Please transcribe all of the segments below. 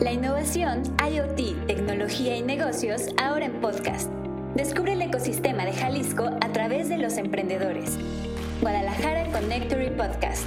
La innovación, IoT, tecnología y negocios ahora en podcast. Descubre el ecosistema de Jalisco a través de los emprendedores. Guadalajara Connectory Podcast.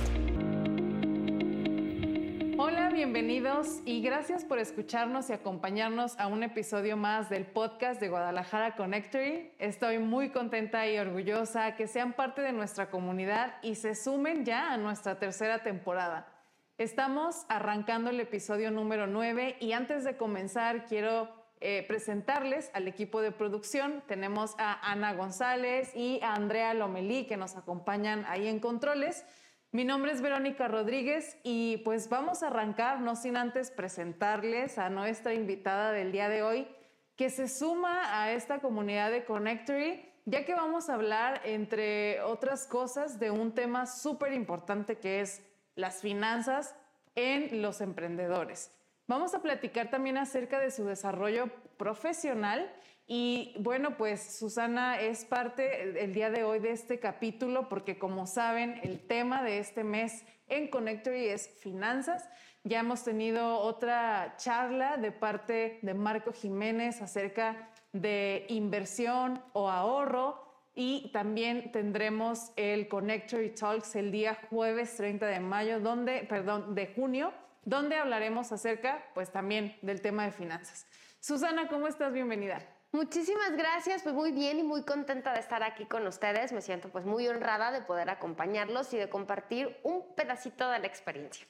Hola, bienvenidos y gracias por escucharnos y acompañarnos a un episodio más del podcast de Guadalajara Connectory. Estoy muy contenta y orgullosa que sean parte de nuestra comunidad y se sumen ya a nuestra tercera temporada. Estamos arrancando el episodio número 9 y antes de comenzar quiero eh, presentarles al equipo de producción. Tenemos a Ana González y a Andrea Lomelí que nos acompañan ahí en controles. Mi nombre es Verónica Rodríguez y pues vamos a arrancar, no sin antes presentarles a nuestra invitada del día de hoy, que se suma a esta comunidad de Connectory, ya que vamos a hablar, entre otras cosas, de un tema súper importante que es las finanzas en los emprendedores. Vamos a platicar también acerca de su desarrollo profesional y bueno, pues Susana es parte el día de hoy de este capítulo porque como saben, el tema de este mes en Connectory es finanzas. Ya hemos tenido otra charla de parte de Marco Jiménez acerca de inversión o ahorro y también tendremos el Connectory Talks el día jueves 30 de mayo, donde, perdón, de junio, donde hablaremos acerca, pues también del tema de finanzas. Susana, ¿cómo estás? Bienvenida. Muchísimas gracias, pues muy bien y muy contenta de estar aquí con ustedes. Me siento pues muy honrada de poder acompañarlos y de compartir un pedacito de la experiencia.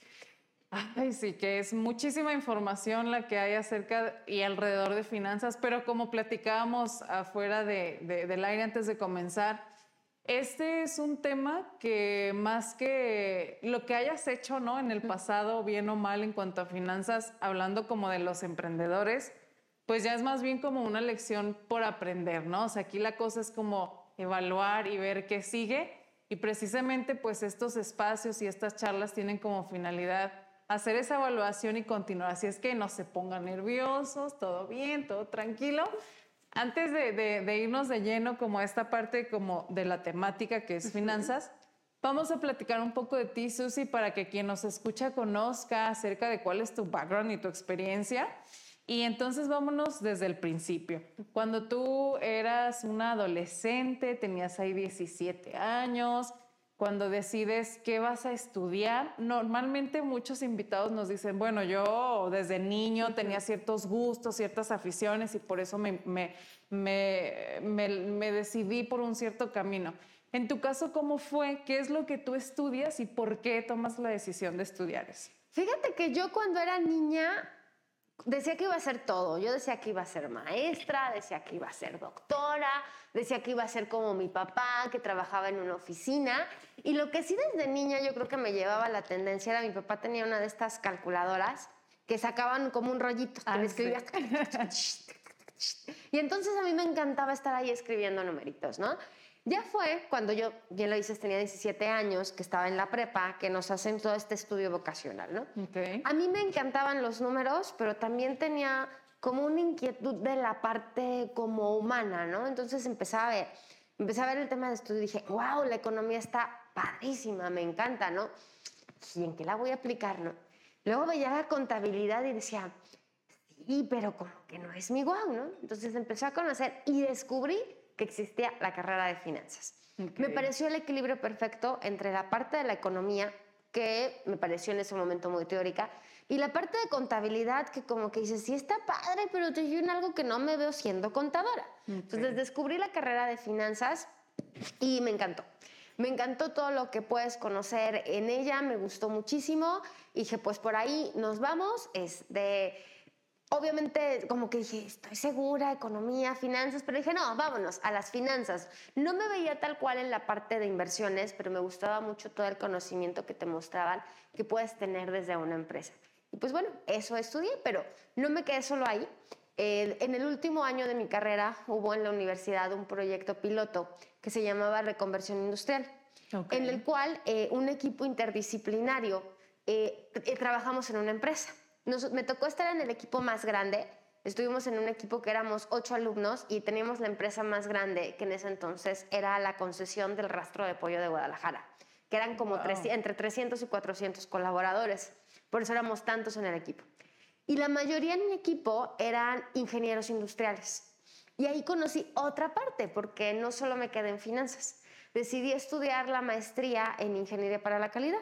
Ay, sí, que es muchísima información la que hay acerca y alrededor de finanzas, pero como platicábamos afuera de, del aire antes de comenzar, este es un tema que más que lo que hayas hecho ¿no? en el pasado, bien o mal en cuanto a finanzas, hablando como de los emprendedores, pues ya es más bien como una lección por aprender, ¿no? O sea, aquí la cosa es como evaluar y ver qué sigue y precisamente pues estos espacios y estas charlas tienen como finalidad hacer esa evaluación y continuar. Así es que no se pongan nerviosos, todo bien, todo tranquilo. Antes de, irnos de lleno como a esta parte como de la temática que es finanzas, vamos a platicar un poco de ti, Susi, para que quien nos escucha conozca acerca de cuál es tu background y tu experiencia. Y entonces vámonos desde el principio. Cuando tú eras una adolescente, tenías ahí 17 años, cuando decides qué vas a estudiar, normalmente muchos invitados nos dicen, bueno, yo desde niño tenía ciertos gustos, ciertas aficiones y por eso me, me, me, decidí por un cierto camino. En tu caso, ¿cómo fue? ¿Qué es lo que tú estudias y por qué tomas la decisión de estudiar eso? Fíjate que yo cuando era niña decía que iba a ser todo. Yo decía que iba a ser maestra, decía que iba a ser doctora, decía que iba a ser como mi papá, que trabajaba en una oficina. Y lo que sí desde niña yo creo que me llevaba la tendencia era mi papá tenía una de estas calculadoras que sacaban como un rollito, que ah, escribía. y entonces a mí me encantaba estar ahí escribiendo numeritos, ¿no? Ya fue cuando yo, bien lo dices, tenía 17 años, que estaba en la prepa, que nos hacen todo este estudio vocacional, ¿no? A mí me encantaban los números, pero también tenía como una inquietud de la parte como humana, ¿no? Entonces empecé a ver, empecé a ver el tema de estudio y dije, wow, la economía está padrísima, me encanta, ¿no? ¿Y en qué la voy a aplicar, no? Luego veía la contabilidad y decía, sí, pero como que no es mi guau, ¿no? Entonces empecé a conocer y descubrí que existía la carrera de finanzas. Me pareció el equilibrio perfecto entre la parte de la economía, que me pareció en ese momento muy teórica, y la parte de contabilidad, que como que dice, sí está padre, pero te en algo que no me veo siendo contadora. Entonces descubrí la carrera de finanzas y me encantó. Me encantó todo lo que puedes conocer en ella, me gustó muchísimo. Y dije, pues por ahí nos vamos. Es de obviamente como que dije, estoy segura, economía, finanzas, pero dije, no, vámonos a las finanzas. No me veía tal cual en la parte de inversiones, pero me gustaba mucho todo el conocimiento que te mostraban que puedes tener desde una empresa. Y pues bueno, eso estudié, pero no me quedé solo ahí. en el último año de mi carrera hubo en la universidad un proyecto piloto que se llamaba Reconversión Industrial, en el cual eh, un equipo interdisciplinario eh, eh, trabajamos en una empresa me tocó estar en el equipo más grande. Estuvimos en un equipo que éramos ocho alumnos y teníamos la empresa más grande, que en ese entonces era la concesión del rastro de pollo de Guadalajara, que eran como entre 300 y 400 colaboradores. Por eso éramos tantos en el equipo. Y la mayoría en mi equipo eran ingenieros industriales. Y ahí conocí otra parte, porque no solo me quedé en finanzas. Decidí estudiar la maestría en ingeniería para la calidad.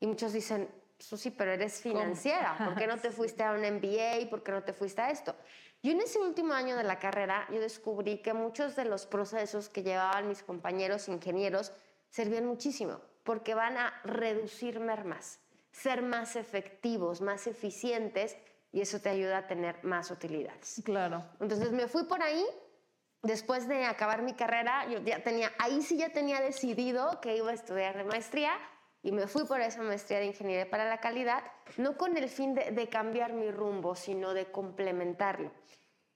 Y muchos dicen, Susi, pero eres financiera, ¿por qué no te fuiste a un MBA? ¿Por qué no te fuiste a esto? Yo en ese último año de la carrera, yo descubrí que muchos de los procesos que llevaban mis compañeros ingenieros servían muchísimo, porque van a reducir mermas, ser más efectivos, más eficientes, y eso te ayuda a tener más utilidades. Claro. Entonces me fui por ahí. Después de acabar mi carrera, yo ya tenía, ahí sí ya tenía decidido que iba a estudiar de maestría y me fui por esa maestría de ingeniería para la calidad, no con el fin de, cambiar mi rumbo, sino de complementarlo.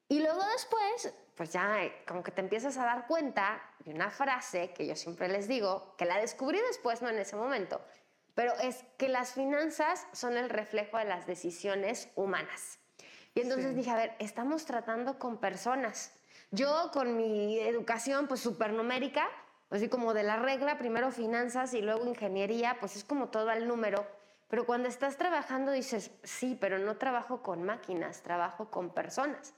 Y luego después, pues ya eh, como que te empiezas a dar cuenta de una frase que yo siempre les digo, que la descubrí después, no en ese momento, pero es que las finanzas son el reflejo de las decisiones humanas. Y entonces dije, a ver, estamos tratando con personas. Yo con mi educación pues supernumérica, así como de la regla, primero finanzas y luego ingeniería, pues es como todo el número. Pero cuando estás trabajando dices, sí, pero no trabajo con máquinas, trabajo con personas.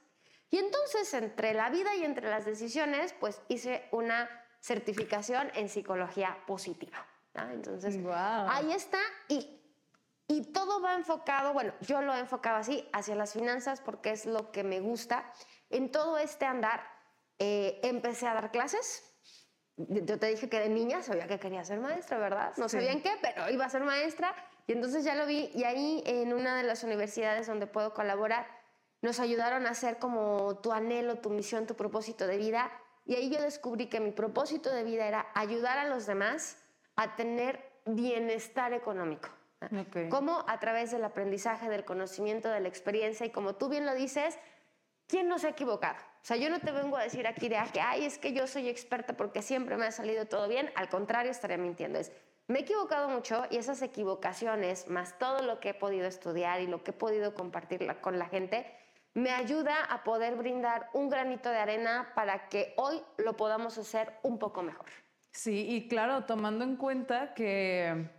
Y entonces, entre la vida y entre las decisiones, pues hice una certificación en psicología positiva. Entonces, ahí está. Y, y todo va enfocado, bueno, yo lo he enfocado así, hacia las finanzas, porque es lo que me gusta. En todo este andar, eh, empecé a dar clases, yo te dije que de niña sabía que quería ser maestra, ¿verdad? No sabía en qué, pero iba a ser maestra. Y entonces ya lo vi. Y ahí en una de las universidades donde puedo colaborar, nos ayudaron a hacer como tu anhelo, tu misión, tu propósito de vida. Y ahí yo descubrí que mi propósito de vida era ayudar a los demás a tener bienestar económico. Como a través del aprendizaje, del conocimiento, de la experiencia. Y como tú bien lo dices, ¿quién no se ha equivocado? O sea, yo no te vengo a decir aquí de que, ay, es que yo soy experta porque siempre me ha salido todo bien. Al contrario, estaría mintiendo. Es, me he equivocado mucho y esas equivocaciones, más todo lo que he podido estudiar y lo que he podido compartir con la gente, me ayuda a poder brindar un granito de arena para que hoy lo podamos hacer un poco mejor. Sí, y claro, tomando en cuenta que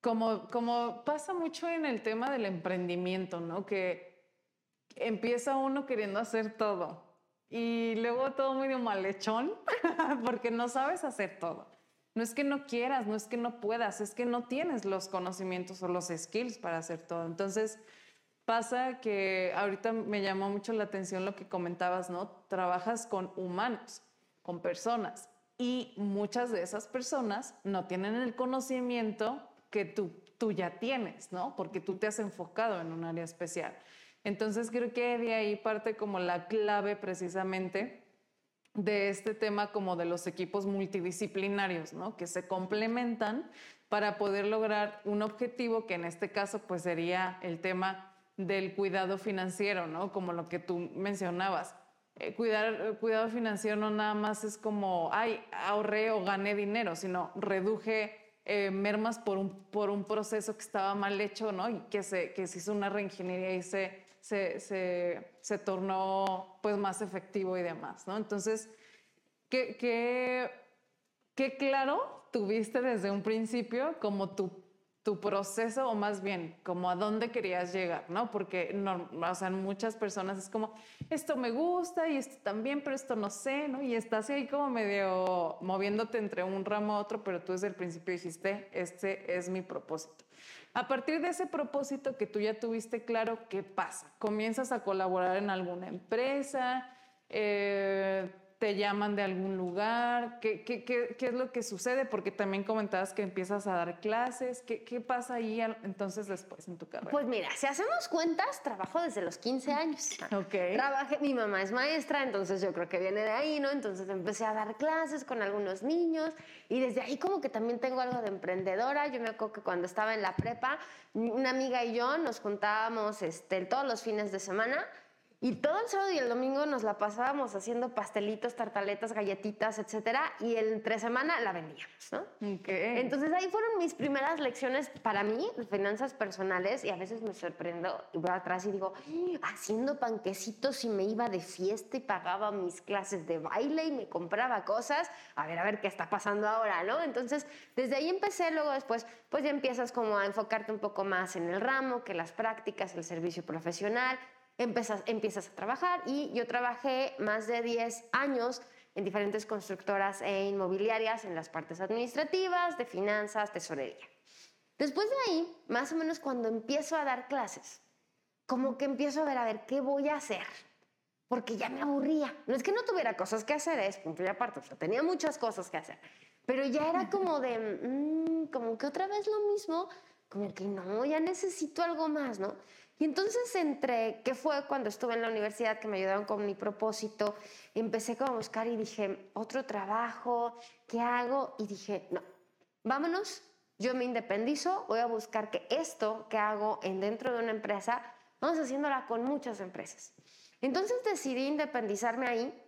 como, como pasa mucho en el tema del emprendimiento, ¿no? Que empieza uno queriendo hacer todo y luego todo medio malhechón porque no sabes hacer todo. No es que no quieras, no es que no puedas, es que no tienes los conocimientos o los skills para hacer todo. Entonces pasa que ahorita me llamó mucho la atención lo que comentabas, ¿no? Trabajas con humanos, con personas y muchas de esas personas no tienen el conocimiento que tú, tú ya tienes, ¿no? Porque tú te has enfocado en un área especial. Entonces creo que de ahí parte como la clave precisamente de este tema como de los equipos multidisciplinarios, ¿no? Que se complementan para poder lograr un objetivo que en este caso pues sería el tema del cuidado financiero, ¿no? Como lo que tú mencionabas. Eh, cuidar, cuidado financiero no nada más es como, ay, ahorré o gané dinero, sino reduje eh, mermas por un, por un proceso que estaba mal hecho, ¿no? Y que se, que se hizo una reingeniería y se se, se, tornó pues más efectivo y demás, ¿no? Entonces, ¿qué, qué, qué claro tuviste desde un principio como tu, tu proceso o más bien como a dónde querías llegar, ¿no? Porque no, o sea, muchas personas es como, esto me gusta y esto también, pero esto no sé, ¿no? Y estás ahí como medio moviéndote entre un ramo a otro, pero tú desde el principio dijiste, este es mi propósito. A partir de ese propósito que tú ya tuviste claro, ¿qué pasa? Comienzas a colaborar en alguna empresa, eh, te llaman de algún lugar? ¿Qué, qué, qué, qué es lo que sucede? Porque también comentabas que empiezas a dar clases. ¿Qué, qué pasa ahí entonces después en tu carrera? Pues mira, si hacemos cuentas, trabajo desde los 15 años. Ok. Trabajé, mi mamá es maestra, entonces yo creo que viene de ahí, ¿no? Entonces empecé a dar clases con algunos niños y desde ahí como que también tengo algo de emprendedora. Yo me acuerdo que cuando estaba en la prepa, una amiga y yo nos juntábamos este, todos los fines de semana Y todo el sábado y el domingo nos la pasábamos haciendo pastelitos, tartaletas, galletitas, etcétera, y entre semana la vendíamos, ¿no? Entonces ahí fueron mis primeras lecciones para mí de finanzas personales y a veces me sorprendo y voy atrás y digo, haciendo panquecitos y me iba de fiesta y pagaba mis clases de baile y me compraba cosas, a ver, a ver qué está pasando ahora, ¿no? Entonces desde ahí empecé, luego después pues ya empiezas como a enfocarte un poco más en el ramo, que las prácticas, el servicio profesional, empiezas, empiezas a trabajar y yo trabajé más de 10 años en diferentes constructoras e inmobiliarias en las partes administrativas, de finanzas, tesorería. Después de ahí, más o menos cuando empiezo a dar clases, como que empiezo a ver, a ver, ¿qué voy a hacer? Porque ya me aburría. No es que no tuviera cosas que hacer, es punto y aparte, o sea, tenía muchas cosas que hacer. Pero ya era como de, mm, como que otra vez lo mismo, como que no, ya necesito algo más, ¿no? Y entonces entre, que fue cuando estuve en la universidad que me ayudaron con mi propósito, empecé como a buscar y dije, otro trabajo, ¿qué hago? Y dije, no, vámonos, yo me independizo, voy a buscar que esto que hago en dentro de una empresa, vamos haciéndola con muchas empresas. Entonces decidí independizarme ahí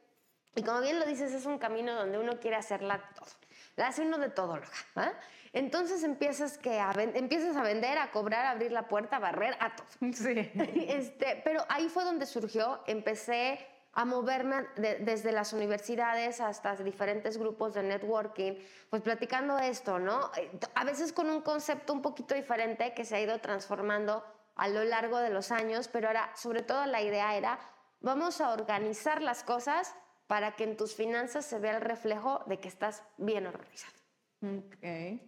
y como bien lo dices, es un camino donde uno quiere hacerla todo. La hace uno de todo, ¿ah? Entonces empiezas, que a, empiezas a vender, a cobrar, a abrir la puerta, a barrer, a todo. Sí. Este, pero ahí fue donde surgió, empecé a moverme desde las universidades hasta diferentes grupos de networking, pues platicando esto, ¿no? A veces con un concepto un poquito diferente que se ha ido transformando a lo largo de los años, pero ahora, sobre todo la idea era, vamos a organizar las cosas para que en tus finanzas se vea el reflejo de que estás bien organizado. Ok.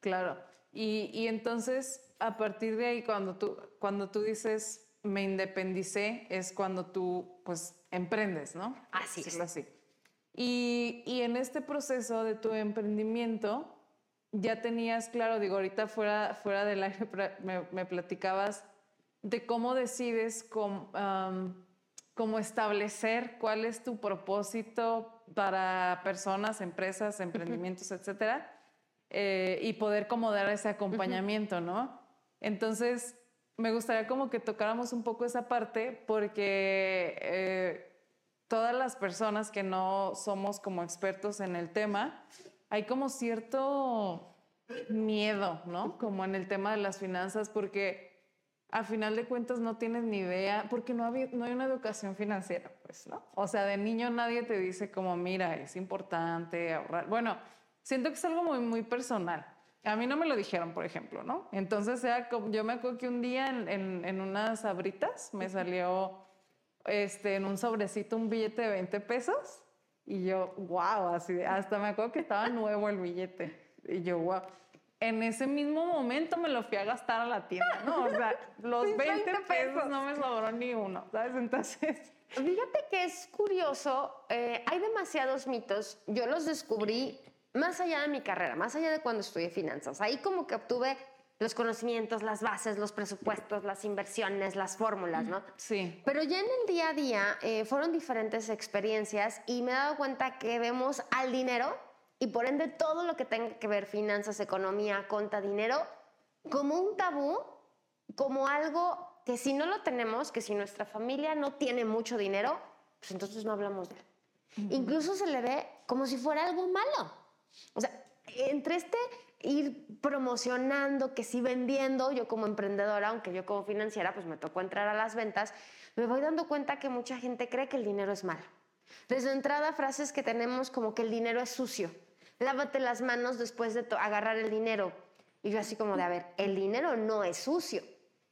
Claro. Y, entonces, a partir de ahí, cuando tú, cuando tú dices me independicé, es cuando tú, pues, emprendes, ¿no? Así es. Así. Y, y, en este proceso de tu emprendimiento, ya tenías claro, digo, ahorita fuera, fuera del aire me, me platicabas de cómo decides cómo, cómo establecer cuál es tu propósito para personas, empresas, emprendimientos, etcétera eh, y poder como dar ese acompañamiento, ¿no? Entonces, me gustaría como que tocáramos un poco esa parte porque eh, todas las personas que no somos como expertos en el tema, hay como cierto miedo, ¿no? Como en el tema de las finanzas, porque a final de cuentas no tienes ni idea, porque no, no hay una educación financiera, pues, ¿no? O sea, de niño nadie te dice como, mira, es importante ahorrar. Bueno, siento que es algo muy, muy personal. A mí no me lo dijeron, por ejemplo, ¿no? Entonces, sea, yo me acuerdo que un día en, en, unas abritas me salió este, en un sobrecito un billete de 20 pesos y yo, wow, así, hasta me acuerdo que estaba nuevo el billete. Y yo, wow. En ese mismo momento me lo fui a gastar a la tienda, ¿no? O sea, los 20, pesos no me sobró ni uno, ¿sabes? Entonces... Fíjate que es curioso, eh, hay demasiados mitos. Yo los descubrí más allá de mi carrera, más allá de cuando estudié finanzas. Ahí como que obtuve los conocimientos, las bases, los presupuestos, las inversiones, las fórmulas, ¿no? Sí. Pero ya en el día a día eh, fueron diferentes experiencias y me he dado cuenta que vemos al dinero y por ende todo lo que tenga que ver finanzas, economía, conta, dinero, como un tabú, como algo que si no lo tenemos, que si nuestra familia no tiene mucho dinero, pues entonces no hablamos de él. Incluso se le ve como si fuera algo malo. O sea, entre este ir promocionando, que sí vendiendo, yo como emprendedora, aunque yo como financiera, pues me tocó entrar a las ventas, me voy dando cuenta que mucha gente cree que el dinero es malo. Desde entrada, frases que tenemos como que el dinero es sucio. Lávate las manos después de agarrar el dinero. Y yo así como de, a ver, el dinero no es sucio.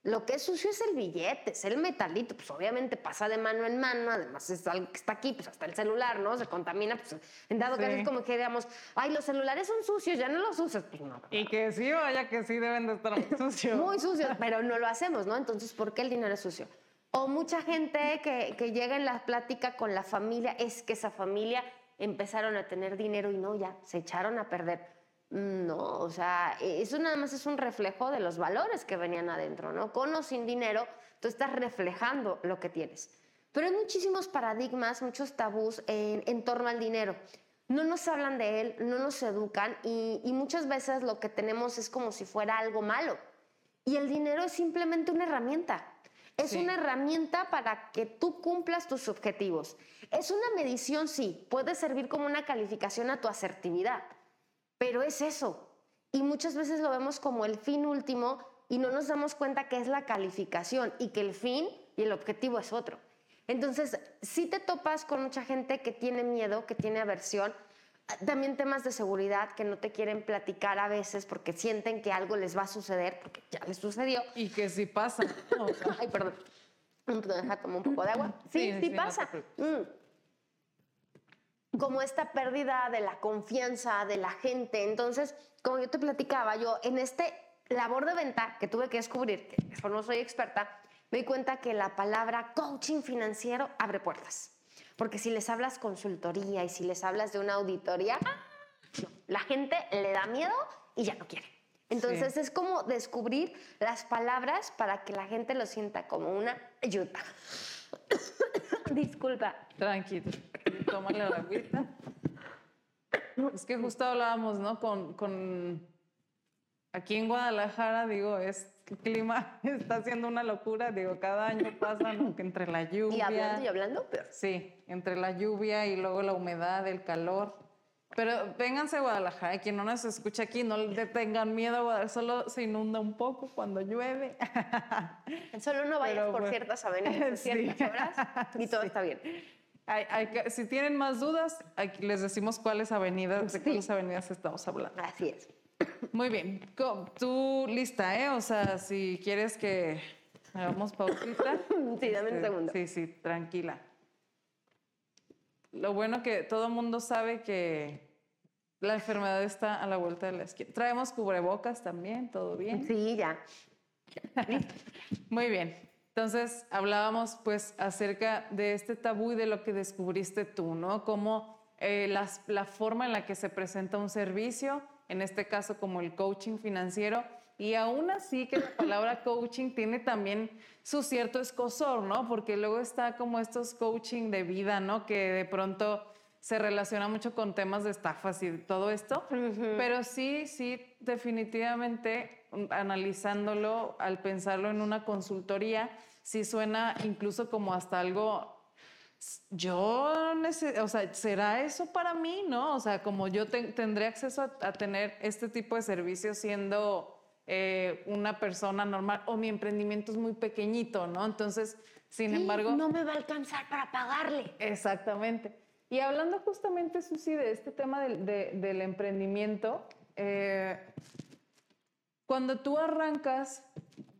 Lo que es sucio es el billete, es el metalito, pues obviamente pasa de mano en mano, además es algo que está aquí, pues hasta el celular, ¿no? Se contamina, pues en dado caso es como que digamos, ay, los celulares son sucios, ya no los usas, pues no. Y que sí, vaya que sí deben de estar muy sucios. muy sucios, pero no lo hacemos, ¿no? Entonces, ¿por qué el dinero es sucio? O mucha gente que, que llega en la plática con la familia, es que esa familia empezaron a tener dinero y no, ya, se echaron a perder. No, o sea, eso nada más es un reflejo de los valores que venían adentro, ¿no? Con o sin dinero, tú estás reflejando lo que tienes. Pero hay muchísimos paradigmas, muchos tabús en, torno al dinero. No nos hablan de él, no nos educan y, muchas veces lo que tenemos es como si fuera algo malo. Y el dinero es simplemente una herramienta. Es una herramienta para que tú cumplas tus objetivos. Es una medición, sí, puede servir como una calificación a tu asertividad, pero es eso. Y muchas veces lo vemos como el fin último y no nos damos cuenta que es la calificación y que el fin y el objetivo es otro. Entonces, si te topas con mucha gente que tiene miedo, que tiene aversión, también temas de seguridad que no te quieren platicar a veces porque sienten que algo les va a suceder, porque ya les sucedió. Y que sí pasa. Ay, perdón. Deja tomar un poco de agua. Sí, sí, pasa. Mm. Como esta pérdida de la confianza de la gente. Entonces, como yo te platicaba, yo en este labor de venta que tuve que descubrir, que no soy experta, me di cuenta que la palabra coaching financiero abre puertas. Porque si les hablas consultoría y si les hablas de una auditoría, la gente le da miedo y ya no quiere. Entonces es como descubrir las palabras para que la gente lo sienta como una ayuda. Disculpa. Tranquilo, tómale la agüita. Es que justo hablábamos, ¿no? Con, con aquí en Guadalajara, digo, es el clima está haciendo una locura, digo, cada año pasa, ¿no? Que entre la lluvia. Y hablando y hablando, pero. Sí, entre la lluvia y luego la humedad, el calor. Pero vénganse a Guadalajara, quien no nos escucha aquí, no le tengan miedo a Guadalajara, solo se inunda un poco cuando llueve. Solo no vayas por ciertas avenidas, ciertas horas y todo está bien. si tienen más dudas, les decimos cuáles avenidas, de cuáles avenidas estamos hablando. Así es. Muy bien. Tú lista, ¿eh? O sea, si quieres que hagamos pausita. Sí, dame un este, segundo. Sí, sí, tranquila. Lo bueno que todo el mundo sabe que la enfermedad está a la vuelta de la esquina. Traemos cubrebocas también, ¿todo bien? Sí, ya. Muy bien. Entonces, hablábamos pues acerca de este tabú y de lo que descubriste tú, ¿no? Cómo eh, la forma en la que se presenta un servicio en este caso como el coaching financiero. Y aún así que la palabra coaching tiene también su cierto escosor, ¿no? Porque luego está como estos coaching de vida, ¿no? Que de pronto se relaciona mucho con temas de estafas y todo esto. Pero sí, sí, definitivamente analizándolo, al pensarlo en una consultoría, sí suena incluso como hasta algo yo, o sea, ¿será eso para mí? ¿No? O sea, como yo tendré acceso a, tener este tipo de servicios siendo eh, una persona normal o mi emprendimiento es muy pequeñito, ¿no? Entonces, sin embargo... No me va a alcanzar para pagarle. Exactamente. Y hablando justamente, Susi, de este tema del, del emprendimiento, eh, cuando tú arrancas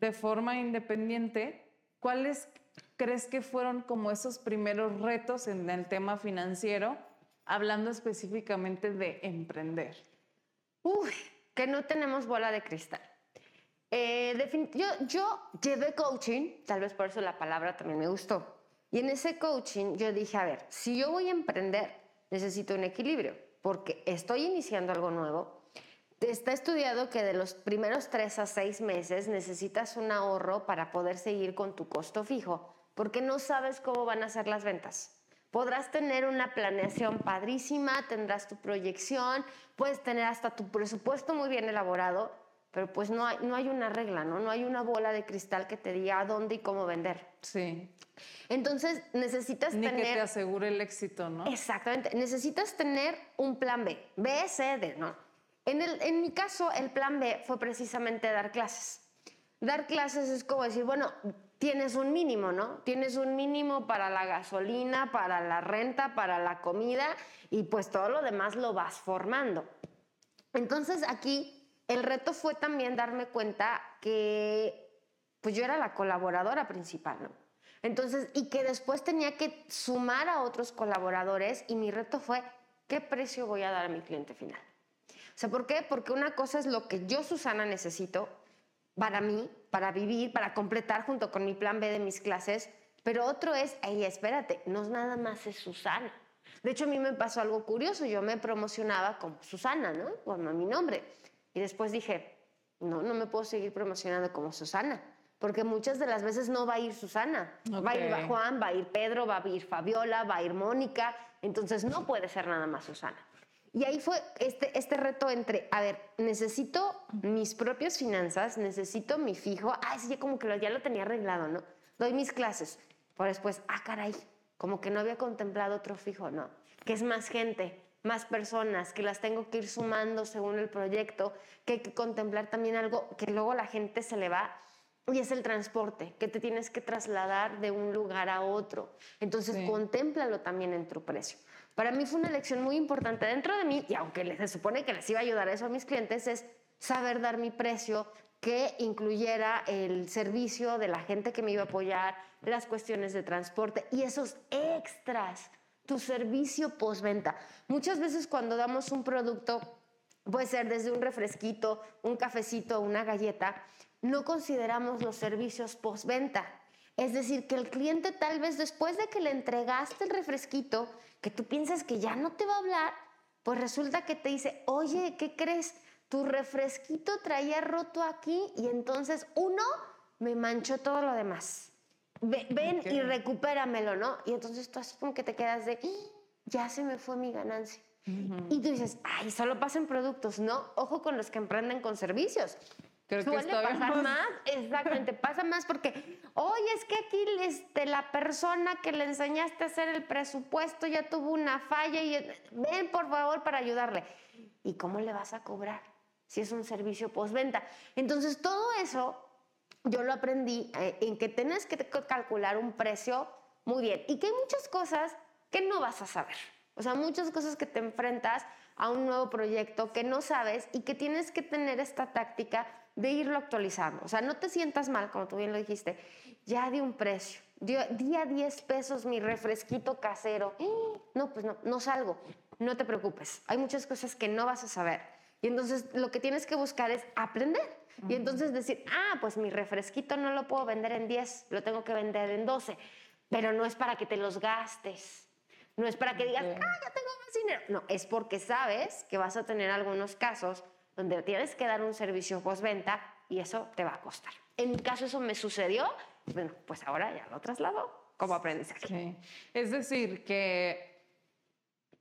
de forma independiente, ¿cuáles crees que fueron como esos primeros retos en el tema financiero, hablando específicamente de emprender? Uy, que no tenemos bola de cristal. Eh, yo, yo llevé coaching, tal vez por eso la palabra también me gustó. Y en ese coaching yo dije, a ver, si yo voy a emprender, necesito un equilibrio, porque estoy iniciando algo nuevo. Está estudiado que de los primeros tres a seis meses necesitas un ahorro para poder seguir con tu costo fijo porque no sabes cómo van a ser las ventas. Podrás tener una planeación padrísima, tendrás tu proyección, puedes tener hasta tu presupuesto muy bien elaborado, pero pues no hay, no hay una regla, ¿no? No hay una bola de cristal que te diga a dónde y cómo vender. Sí. Entonces necesitas Ni tener... que te asegure el éxito, ¿no? Exactamente. Necesitas tener un plan B. B, C, D, ¿no? En, el, en mi caso, el plan B fue precisamente dar clases. Dar clases es como decir, bueno, tienes un mínimo, ¿no? Tienes un mínimo para la gasolina, para la renta, para la comida y pues todo lo demás lo vas formando. Entonces aquí el reto fue también darme cuenta que pues yo era la colaboradora principal, ¿no? Entonces, y que después tenía que sumar a otros colaboradores y mi reto fue, ¿qué precio voy a dar a mi cliente final? O sea, ¿por qué? Porque una cosa es lo que yo, Susana, necesito para mí, para vivir, para completar junto con mi plan B de mis clases, pero otro es, hey, espérate, no es nada más es Susana. De hecho, a mí me pasó algo curioso, yo me promocionaba como Susana, ¿no? Como mi nombre. Y después dije, no, no me puedo seguir promocionando como Susana, porque muchas de las veces no va a ir Susana. Va a ir Juan, va a ir Pedro, va a ir Fabiola, va a ir Mónica, entonces no puede ser nada más Susana. Y ahí fue este, este reto entre, a ver, necesito mis propias finanzas, necesito mi fijo. Ah, sí, como que ya lo tenía arreglado, ¿no? doy mis clases, pero después, ah, caray, como que no había contemplado otro fijo, no, que es más gente, más personas, que las tengo que ir sumando según el proyecto, que hay que contemplar también algo que luego la gente se le va y es el transporte, que te tienes que trasladar de un lugar a otro. Entonces, contémplalo también en tu precio. Para mí fue una lección muy importante dentro de mí, y aunque se supone que les iba a ayudar eso a mis clientes, es saber dar mi precio, que incluyera el servicio de la gente que me iba a apoyar, las cuestiones de transporte y esos extras, tu servicio postventa. Muchas veces cuando damos un producto, puede ser desde un refresquito, un cafecito, una galleta, no consideramos los servicios postventa. Es decir, que el cliente tal vez después de que le entregaste el refresquito, que tú piensas que ya no te va a hablar, pues resulta que te dice, oye, ¿qué crees? Tu refresquito traía roto aquí y entonces uno me manchó todo lo demás. Ven y recupéramelo, ¿no? Y entonces tú así como que te quedas de, ¡Ah! ya se me fue mi ganancia. Y tú dices, ay, solo pasan productos, ¿no? Ojo con los que emprenden con servicios. Creo Suele pasar más. exactamente, pasa más porque, oye, es que aquí este, la persona que le enseñaste a hacer el presupuesto ya tuvo una falla y ven por favor para ayudarle. ¿Y cómo le vas a cobrar si es un servicio postventa? Entonces, todo eso yo lo aprendí eh, en que tienes que calcular un precio muy bien y que hay muchas cosas que no vas a saber. O sea, muchas cosas que te enfrentas a un nuevo proyecto que no sabes y que tienes que tener esta táctica de irlo actualizando. O sea, no te sientas mal, como tú bien lo dijiste, ya di un precio, di, a 10 pesos mi refresquito casero. No, pues no, no salgo, no te preocupes. Hay muchas cosas que no vas a saber. Y entonces lo que tienes que buscar es aprender. Y entonces decir, ah, pues mi refresquito no lo puedo vender en 10, lo tengo que vender en 12. Pero no es para que te los gastes. No es para que digas, ah, ya tengo más dinero. No, es porque sabes que vas a tener algunos casos donde tienes que dar un servicio postventa y eso te va a costar. En mi caso eso me sucedió, bueno, pues ahora ya lo traslado como aprendizaje. Es decir, que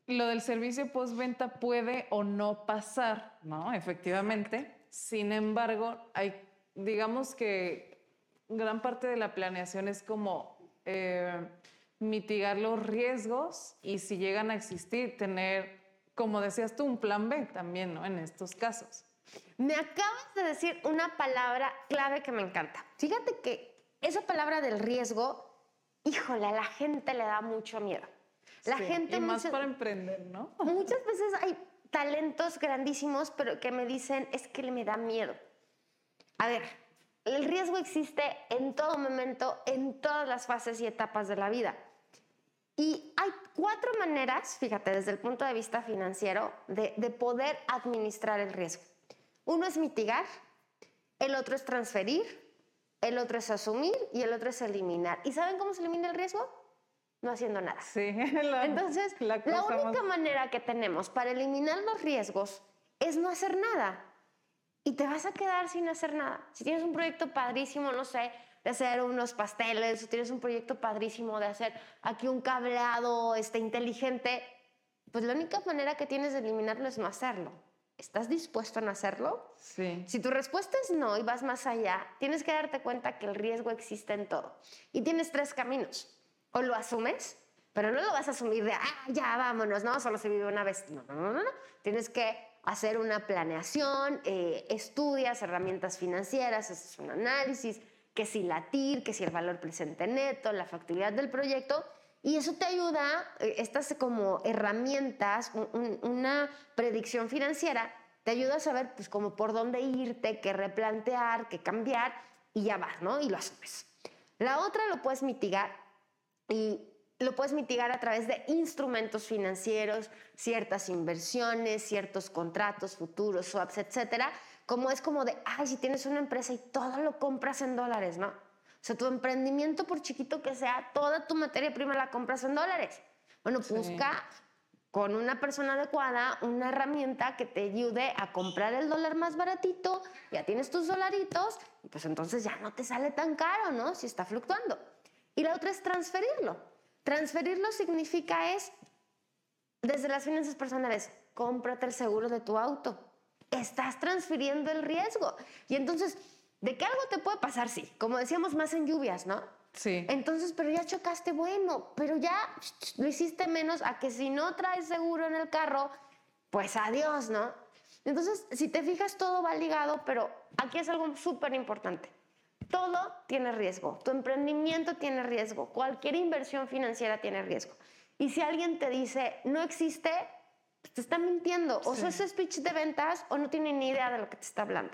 lo del servicio postventa puede o no pasar, ¿no? Efectivamente. Sin embargo, hay, digamos que gran parte de la planeación es como eh, mitigar los riesgos y si llegan a existir, tener como decías tú, un plan B también, ¿no? En estos casos. Me acabas de decir una palabra clave que me encanta. Fíjate que esa palabra del riesgo, híjole, a la gente le da mucho miedo. La gente y más para emprender, ¿no? Muchas veces hay talentos grandísimos, pero que me dicen es que me da miedo. A ver, el riesgo existe en todo momento, en todas las fases y etapas de la vida. Y hay cuatro maneras, fíjate, desde el punto de vista financiero, de, poder administrar el riesgo. Uno es mitigar, el otro es transferir, el otro es asumir y el otro es eliminar. ¿Y saben cómo se elimina el riesgo? No haciendo nada. Sí, Entonces, la, única manera que tenemos para eliminar los riesgos es no hacer nada. Y te vas a quedar sin hacer nada. Si tienes un proyecto padrísimo, no sé, de hacer unos pasteles, o tienes un proyecto padrísimo de hacer aquí un cableado este, inteligente, pues la única manera que tienes de eliminarlo es no hacerlo. ¿Estás dispuesto a no hacerlo? Sí. Si tu respuesta es no y vas más allá, tienes que darte cuenta que el riesgo existe en todo. Y tienes tres caminos. O lo asumes, pero no lo vas a asumir de, ah, ya vámonos, no, solo se vive una vez. No, no, no, no. Tienes que hacer una planeación, eh, estudias herramientas financieras, haces un análisis, que si la TIR, que si el valor presente neto, la factibilidad del proyecto. Y eso te ayuda, eh, estas como herramientas, una predicción financiera, te ayuda a saber pues como por dónde irte, qué replantear, qué cambiar y ya vas, ¿no? Y lo asumes. La otra lo puedes mitigar y lo puedes mitigar a través de instrumentos financieros, ciertas inversiones, ciertos contratos futuros, swaps, etcétera, como es como de, ay, si tienes una empresa y todo lo compras en dólares, ¿no? O sea, tu emprendimiento, por chiquito que sea, toda tu materia prima la compras en dólares. Bueno, busca con una persona adecuada una herramienta que te ayude a comprar el dólar más baratito, ya tienes tus dolaritos, y pues entonces ya no te sale tan caro, ¿no? Si está fluctuando. Y la otra es transferirlo. Transferirlo significa es, desde las finanzas personales, cómprate el seguro de tu auto estás transfiriendo el riesgo. Y entonces, ¿de qué algo te puede pasar? Sí, como decíamos más en lluvias, ¿no? Sí. Entonces, pero ya chocaste, bueno, pero ya lo hiciste menos a que si no traes seguro en el carro, pues adiós, ¿no? Entonces, si te fijas, todo va ligado, pero aquí es algo súper importante. Todo tiene riesgo. Tu emprendimiento tiene riesgo. Cualquier inversión financiera tiene riesgo. Y si alguien te dice, no existe, te está mintiendo. O sea, es speech de ventas o no tiene ni idea de lo que te está hablando.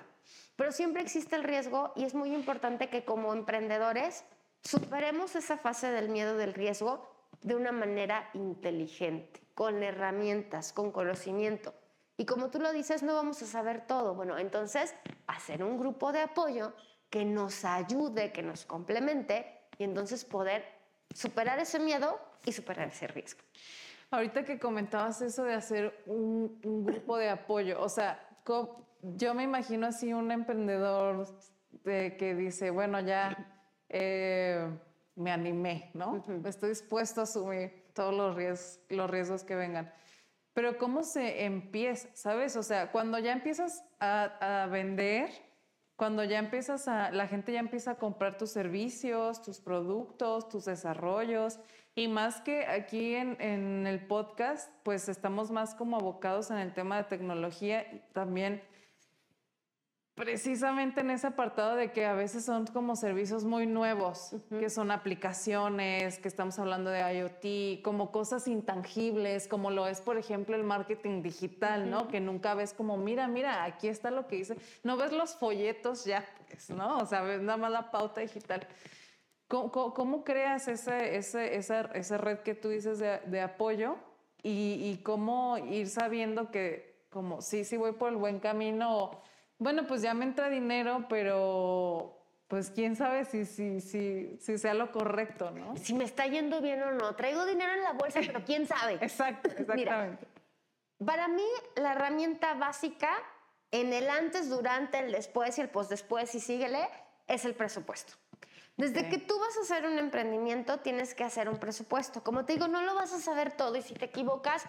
Pero siempre existe el riesgo y es muy importante que como emprendedores superemos esa fase del miedo del riesgo de una manera inteligente, con herramientas, con conocimiento. Y como tú lo dices, no vamos a saber todo. Bueno, entonces hacer un grupo de apoyo que nos ayude, que nos complemente y entonces poder superar ese miedo y superar ese riesgo. Ahorita que comentabas eso de hacer un, grupo de apoyo, o sea, yo me imagino así un emprendedor de que dice, bueno, ya eh, me animé, ¿no? Estoy dispuesto a asumir todos los riesgos, los riesgos que vengan. Pero ¿cómo se empieza? ¿Sabes? O sea, cuando ya empiezas a, a vender, cuando ya empiezas a, la gente ya empieza a comprar tus servicios, tus productos, tus desarrollos, y más que aquí en, en el podcast, pues estamos más como abocados en el tema de tecnología y también precisamente en ese apartado de que a veces son como servicios muy nuevos, que son aplicaciones, que estamos hablando de IoT, como cosas intangibles, como lo es, por ejemplo, el marketing digital, ¿no? Que nunca ves como, mira, mira, aquí está lo que hice. No ves los folletos ya, pues, ¿no? O sea, ves nada más la pauta digital. ¿Cómo, creas ese, ese, esa, esa, red que tú dices de, apoyo y, y, cómo ir sabiendo que, como, sí, sí voy por el buen camino? bueno, pues ya me entra dinero, pero pues quién sabe si, si, si, si sea lo correcto, ¿no? Si me está yendo bien o no. Traigo dinero en la bolsa, pero quién sabe. Exacto, exactamente. para mí, la herramienta básica en el antes, durante, el después y el post-después y síguele, es el presupuesto. Desde que tú vas a hacer un emprendimiento, tienes que hacer un presupuesto. Como te digo, no lo vas a saber todo y si te equivocas,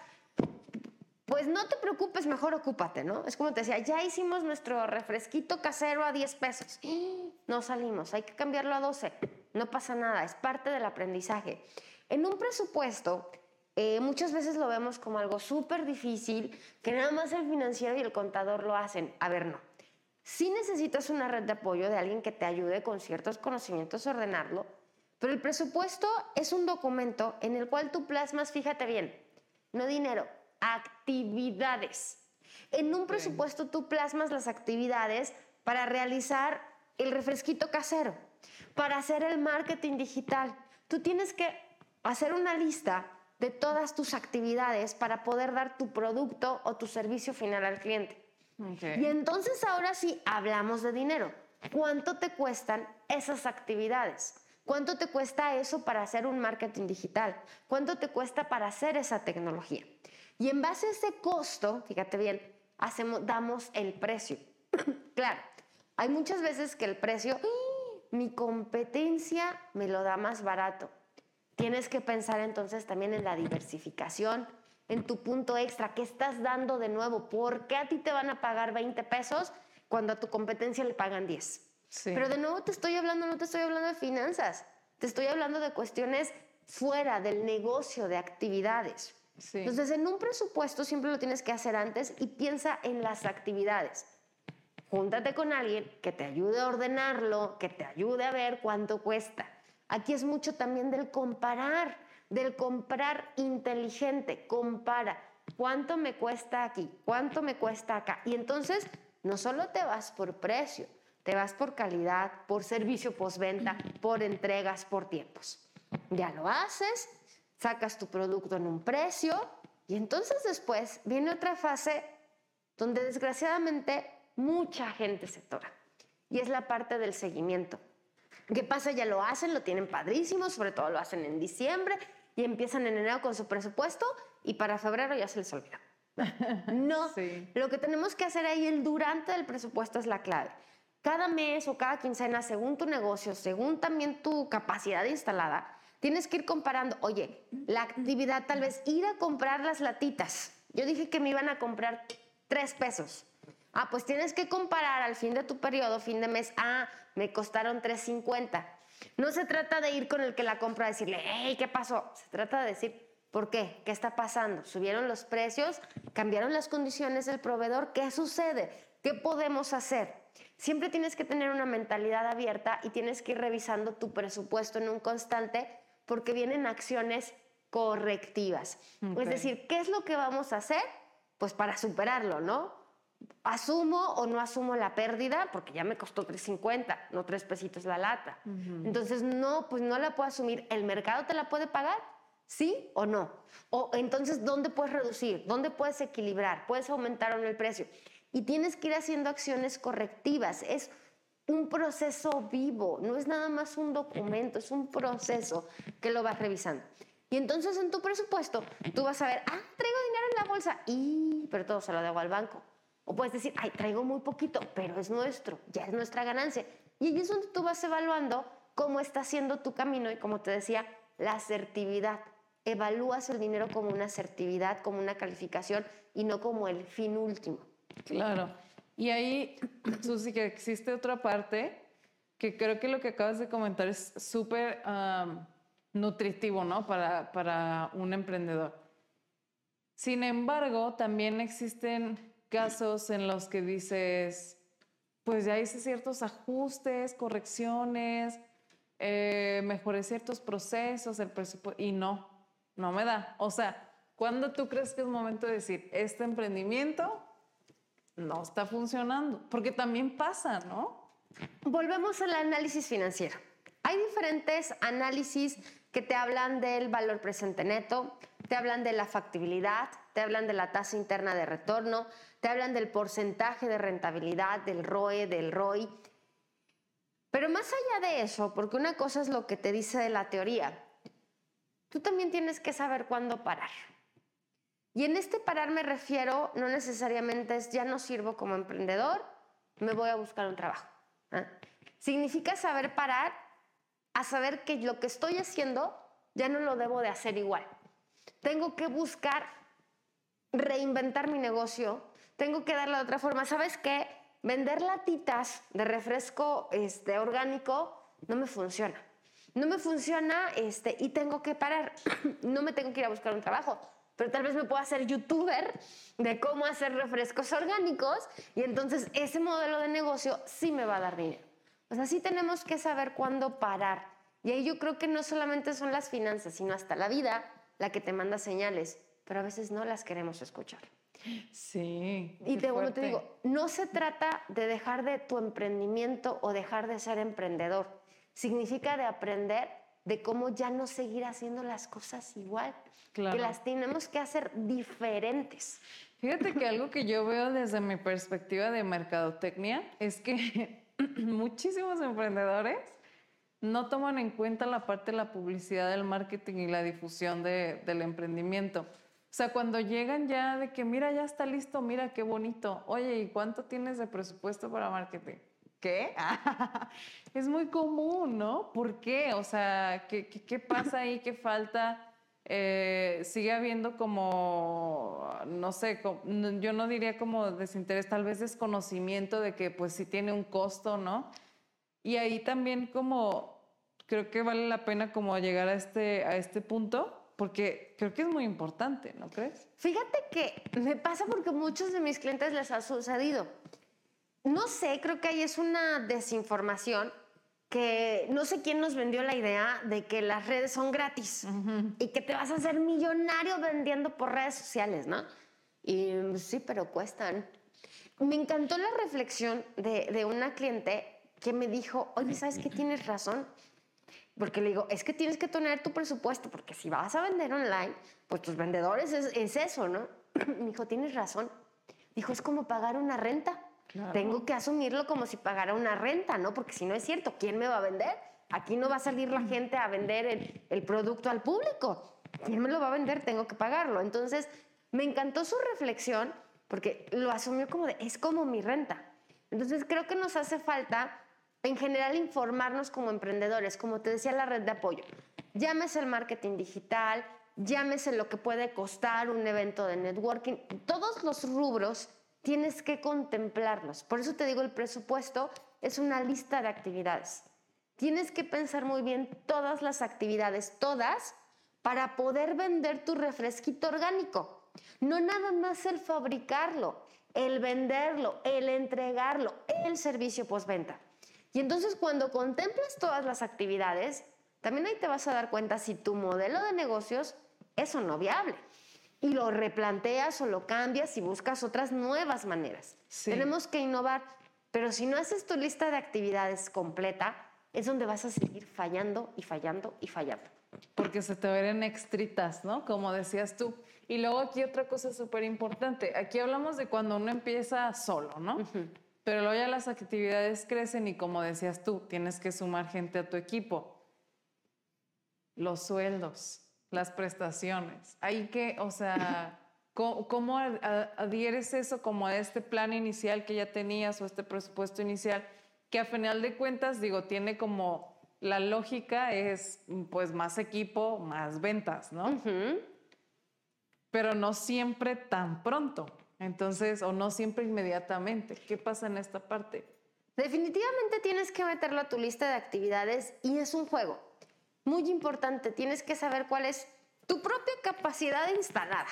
pues no te preocupes, mejor ocúpate, ¿no? Es como te decía, ya hicimos nuestro refresquito casero a 10 pesos. No salimos, hay que cambiarlo a 12. No pasa nada, es parte del aprendizaje. En un presupuesto, eh, muchas veces lo vemos como algo súper difícil, que nada más el financiero y el contador lo hacen. A ver, no. Sí necesitas una red de apoyo de alguien que te ayude con ciertos conocimientos a ordenarlo, pero el presupuesto es un documento en el cual tú plasmas, fíjate bien, no dinero, actividades. En un presupuesto tú plasmas las actividades para realizar el refresquito casero, para hacer el marketing digital. Tú tienes que hacer una lista de todas tus actividades para poder dar tu producto o tu servicio final al cliente. Y entonces ahora sí hablamos de dinero. ¿Cuánto te cuestan esas actividades? ¿Cuánto te cuesta eso para hacer un marketing digital? ¿Cuánto te cuesta para hacer esa tecnología? Y en base a ese costo, fíjate bien, hacemos, damos el precio. claro, hay muchas veces que el precio, mi competencia me lo da más barato. Tienes que pensar entonces también en la diversificación, en tu punto extra, ¿qué estás dando de nuevo? ¿Por qué a ti te van a pagar 20 pesos cuando a tu competencia le pagan 10? Pero de nuevo te estoy hablando, no te estoy hablando de finanzas, te estoy hablando de cuestiones fuera del negocio, de actividades. Entonces, en un presupuesto siempre lo tienes que hacer antes y piensa en las actividades. Júntate con alguien que te ayude a ordenarlo, que te ayude a ver cuánto cuesta. Aquí es mucho también del comparar, del comprar inteligente. Compara cuánto me cuesta aquí, cuánto me cuesta acá. Y entonces no solo te vas por precio, te vas por calidad, por servicio postventa, por entregas, por tiempos. Ya lo haces, sacas tu producto en un precio y entonces después viene otra fase donde desgraciadamente mucha gente se tora y es la parte del seguimiento. ¿Qué pasa? Ya lo hacen, lo tienen padrísimo, sobre todo lo hacen en diciembre y empiezan en enero con su presupuesto y para febrero ya se les olvida. No, lo que tenemos que hacer ahí el durante del presupuesto es la clave. Cada mes o cada quincena, según tu negocio, según también tu capacidad instalada, Tienes que ir comparando, oye, la actividad tal vez ir a comprar las latitas. Yo dije que me iban a comprar tres pesos. Ah, pues tienes que comparar al fin de tu periodo, fin de mes, ah, me costaron 3.50. No se trata de ir con el que la compra a decirle, hey, ¿qué pasó? Se trata de decir, ¿por qué? ¿Qué está pasando? ¿Subieron los precios? ¿Cambiaron las condiciones del proveedor? ¿Qué sucede? ¿Qué podemos hacer? Siempre tienes que tener una mentalidad abierta y tienes que ir revisando tu presupuesto en un constante porque vienen acciones correctivas. Es decir, ¿qué es lo que vamos a hacer? Pues para superarlo, ¿no? Asumo o no asumo la pérdida porque ya me costó 3.50, no 3 pesitos la lata. Entonces, no, pues no la puedo asumir. ¿El mercado te la puede pagar? ¿Sí o no? O entonces, ¿dónde puedes reducir? ¿Dónde puedes equilibrar? ¿Puedes aumentar o no el precio? Y tienes que ir haciendo acciones correctivas. Es un proceso vivo, no es nada más un documento, es un proceso que lo vas revisando. Y entonces en tu presupuesto tú vas a ver, ah, traigo dinero en la bolsa, y, pero todo se lo debo al banco o puedes decir, ay, traigo muy poquito, pero es nuestro, ya es nuestra ganancia. Y ahí es donde tú vas evaluando cómo está siendo tu camino y como te decía, la asertividad. Evalúas el dinero como una asertividad, como una calificación y no como el fin último. Claro. Y ahí, Susi, que existe otra parte que creo que lo que acabas de comentar es súper nutritivo, ¿no? Para, para un emprendedor. Sin embargo, también existen casos en los que dices, pues ya hice ciertos ajustes, correcciones, eh, mejoré ciertos procesos, el presupuesto, y no, no me da. O sea, ¿cuándo tú crees que es momento de decir, este emprendimiento no está funcionando? Porque también pasa, ¿no? Volvemos al análisis financiero. Hay diferentes análisis que te hablan del valor presente neto, te hablan de la factibilidad, te hablan de la tasa interna de retorno, te hablan del porcentaje de rentabilidad, del ROE, del ROI. Pero más allá de eso, porque una cosa es lo que te dice de la teoría, tú también tienes que saber cuándo parar. Y en este parar me refiero, no necesariamente es ya no sirvo como emprendedor, me voy a buscar un trabajo. Significa saber parar a saber que lo que estoy haciendo ya no lo debo de hacer igual. Tengo que buscar reinventar mi negocio, tengo que darle de otra forma. ¿Sabes qué? Vender latitas de refresco este, orgánico no me funciona. No me funciona este, y tengo que parar. no me tengo que ir a buscar un trabajo, pero tal vez me pueda hacer youtuber de cómo hacer refrescos orgánicos y entonces ese modelo de negocio sí me va a dar dinero. O sea, sí tenemos que saber cuándo parar. Y ahí yo creo que no solamente son las finanzas, sino hasta la vida la que te manda señales pero a veces no las queremos escuchar. Sí. Y te, te digo, no se trata de dejar de tu emprendimiento o dejar de ser emprendedor. Significa de aprender de cómo ya no seguir haciendo las cosas igual, que las tenemos que hacer diferentes. Fíjate que algo que yo veo desde mi perspectiva de mercadotecnia es que muchísimos emprendedores no toman en cuenta la parte de la publicidad, del marketing y la difusión del emprendimiento. O sea, cuando llegan ya de que, mira, ya está listo, mira qué bonito. Oye, ¿y cuánto tienes de presupuesto para marketing? ¿Qué? es muy común, ¿no? ¿Por qué? O sea, ¿qué, pasa ahí? ¿Qué falta? Eh, sigue habiendo como, no sé, yo no diría como desinterés, tal vez desconocimiento de que pues sí tiene un costo, ¿no? Y ahí también como, creo que vale la pena como llegar a este, a este punto porque creo que es muy importante, ¿no crees? Fíjate que me pasa porque muchos de mis clientes les ha sucedido. No sé, creo que ahí es una desinformación que no sé quién nos vendió la idea de que las redes son gratis y que te vas a hacer millonario vendiendo por redes sociales, ¿no? Y sí, pero cuestan. Me encantó la reflexión de, de una cliente que me dijo, oye, ¿sabes qué? Tienes razón porque le digo, es que tienes que tener tu presupuesto, porque si vas a vender online, pues tus vendedores es, eso, ¿no? Me dijo, tienes razón. Dijo, es como pagar una renta. Tengo que asumirlo como si pagara una renta, ¿no? Porque si no es cierto, ¿quién me va a vender? Aquí no va a salir la gente a vender el, el producto al público. ¿Quién me lo va a vender? Tengo que pagarlo. Entonces, me encantó su reflexión porque lo asumió como de, es como mi renta. Entonces, creo que nos hace falta en general informarnos como emprendedores, como te decía la red de apoyo. Llámese el marketing digital, llámese lo que puede costar un evento de networking, todos los rubros tienes que contemplarlos. Por eso te digo, el presupuesto es una lista de actividades. tienes que pensar muy bien todas las actividades, todas, para poder vender tu refresquito orgánico. No nada más el fabricarlo, el venderlo, el entregarlo, el servicio postventa. Y entonces cuando contemplas todas las actividades, también ahí te vas a dar cuenta si tu modelo de negocios es o no viable. Y lo replanteas o lo cambias y buscas otras nuevas maneras. Tenemos que innovar, pero si no haces tu lista de actividades completa, es donde vas a seguir fallando y fallando y fallando. Porque se te ven extritas, ¿no? Como decías tú. Y luego aquí otra cosa súper importante. Aquí hablamos de cuando uno empieza solo, ¿no? Pero luego ya las actividades crecen y como decías tú, tienes que sumar gente a tu equipo. Los sueldos, las prestaciones. Hay que, o sea, ¿cómo, adhieres eso como a este plan inicial que ya tenías o este presupuesto inicial? Que a final de cuentas, digo, tiene como la lógica es pues más equipo, más ventas, ¿no? Pero no siempre tan pronto. Entonces, o no siempre inmediatamente. ¿Qué pasa en esta parte? Definitivamente tienes que meterlo a tu lista de actividades y es un juego. Muy importante, tienes que saber cuál es tu propia capacidad instalada.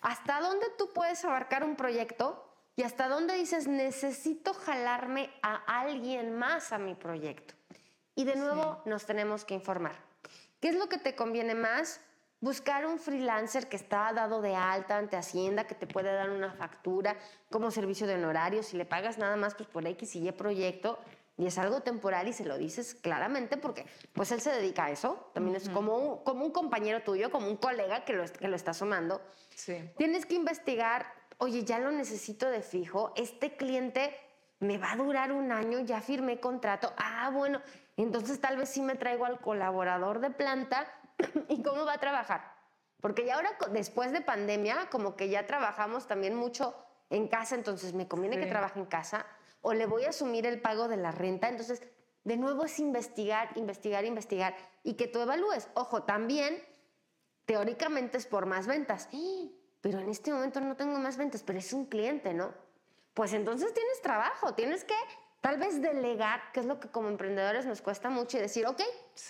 Hasta dónde tú puedes abarcar un proyecto y hasta dónde dices necesito jalarme a alguien más a mi proyecto. Y de nuevo nos tenemos que informar. ¿Qué es lo que te conviene más? Buscar un freelancer que está dado de alta ante Hacienda, que te puede dar una factura como servicio de honorario, si le pagas nada más pues por X y Y proyecto y es algo temporal y se lo dices claramente porque pues él se dedica a eso, también es como un, como un compañero tuyo, como un colega que lo, que lo está sumando. Sí. Tienes que investigar, oye, ya lo necesito de fijo, este cliente me va a durar un año, ya firmé contrato, ah, bueno, entonces tal vez sí me traigo al colaborador de planta ¿Y cómo va a trabajar? Porque ya ahora, después de pandemia, como que ya trabajamos también mucho en casa, entonces me conviene que trabaje en casa o le voy a asumir el pago de la renta. Entonces, de nuevo es investigar, investigar, investigar y que tú evalúes. Ojo, también teóricamente es por más ventas. Pero en este momento no tengo más ventas, pero es un cliente, ¿no? Pues entonces tienes trabajo, tienes que Tal vez delegar, que es lo que como emprendedores nos cuesta mucho, y decir, ok,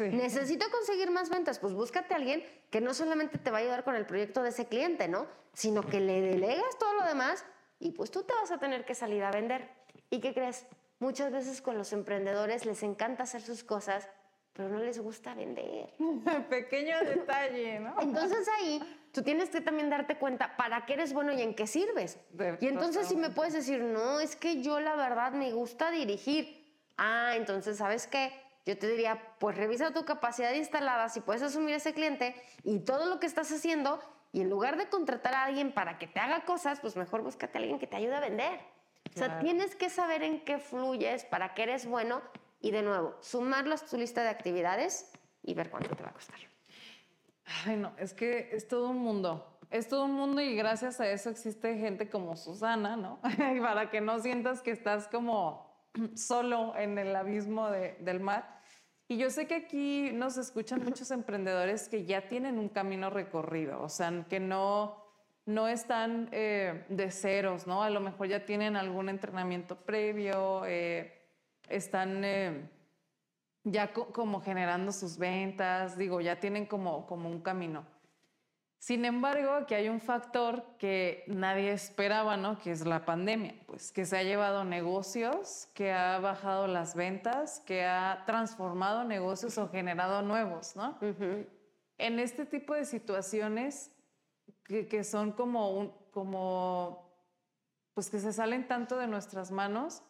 necesito conseguir más ventas, pues búscate a alguien que no solamente te va a ayudar con el proyecto de ese cliente, ¿no? Sino que le delegas todo lo demás y pues tú te vas a tener que salir a vender. ¿Y qué crees? Muchas veces con los emprendedores les encanta hacer sus cosas, pero no les gusta vender. Pequeño detalle, ¿no? Entonces ahí tú tienes que también darte cuenta para qué eres bueno y en qué sirves. y entonces si me puedes decir, no, es que yo la verdad me gusta dirigir. Ah, entonces, ¿sabes qué? Yo te diría, pues revisa tu capacidad instalada, si puedes asumir ese cliente y todo lo que estás haciendo, y en lugar de contratar a alguien para que te haga cosas, pues mejor búscate a alguien que te ayude a vender. O sea, tienes que saber en qué fluyes, para qué eres bueno y de nuevo, sumarlo a tu lista de actividades y ver cuánto te va a costar. Ay, no, es que es todo un mundo. Es todo un mundo y gracias a eso existe gente como Susana, ¿no? Para que no sientas que estás como solo en el abismo del mar. Y yo sé que aquí nos escuchan muchos emprendedores que ya tienen un camino recorrido, o sea, que no, no están eh, de ceros, ¿no? A lo mejor ya tienen algún entrenamiento previo, eh, están eh, ya como generando sus ventas, digo, ya tienen como, como un camino. Sin embargo, aquí hay un factor que nadie esperaba, ¿no? Que es la pandemia, pues que se ha llevado negocios, que ha bajado las ventas, que ha transformado negocios o generado nuevos, ¿no? En este tipo de situaciones que, que son como, un, como, pues que se salen tanto de nuestras manos,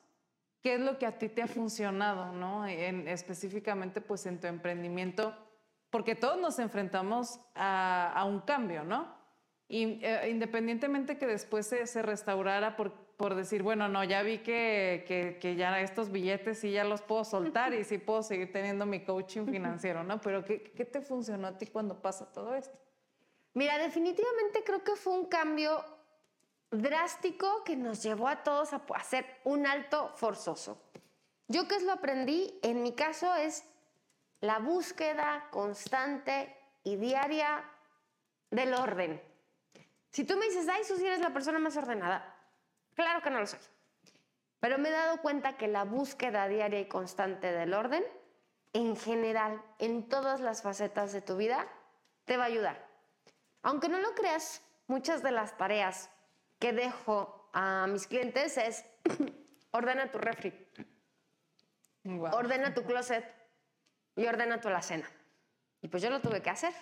¿Qué es lo que a ti te ha funcionado, no? En, específicamente, pues en tu emprendimiento, porque todos nos enfrentamos a, un cambio, ¿no? Y, eh, independientemente que después se, restaurara por, por, decir, bueno, no, ya vi que, que, que, ya estos billetes sí ya los puedo soltar y sí puedo seguir teniendo mi coaching financiero, ¿no? Pero ¿qué, ¿qué te funcionó a ti cuando pasa todo esto? Mira, definitivamente creo que fue un cambio drástico que nos llevó a todos a hacer un alto forzoso. Yo que es lo aprendí, en mi caso es la búsqueda constante y diaria del orden. Si tú me dices, ay, Susi, eres la persona más ordenada, claro que no lo soy. Pero me he dado cuenta que la búsqueda diaria y constante del orden en general, en todas las facetas de tu vida, te va a ayudar. Aunque no lo creas, muchas de las tareas que dejo a mis clientes es ordena tu refri, ordena tu closet y ordena tu alacena. Y pues yo lo tuve que hacer.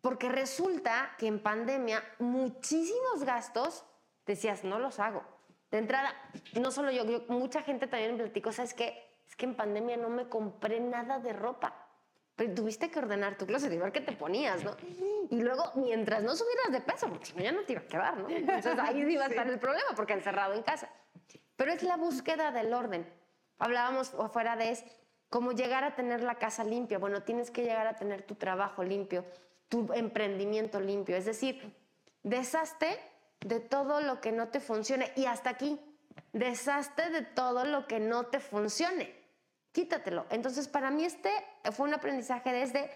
Porque resulta que en pandemia muchísimos gastos decías, no los hago. De entrada, no solo yo, mucha gente también me platicó, ¿sabes qué? Es que en pandemia no me compré nada de ropa. Pero tuviste que ordenar tu closet y ver qué te ponías, ¿no? Y luego, mientras no subieras de peso, porque si no ya no te iba a quedar, ¿no? Entonces ahí iba a estar el problema, porque encerrado en casa. Pero es la búsqueda del orden. Hablábamos afuera de es cómo llegar a tener la casa limpia. Bueno, tienes que llegar a tener tu trabajo limpio, tu emprendimiento limpio. Es decir, deshazte de todo lo que no te funcione. Y hasta aquí, deshazte de todo lo que no te funcione. Quítatelo. Entonces, para mí este fue un aprendizaje desde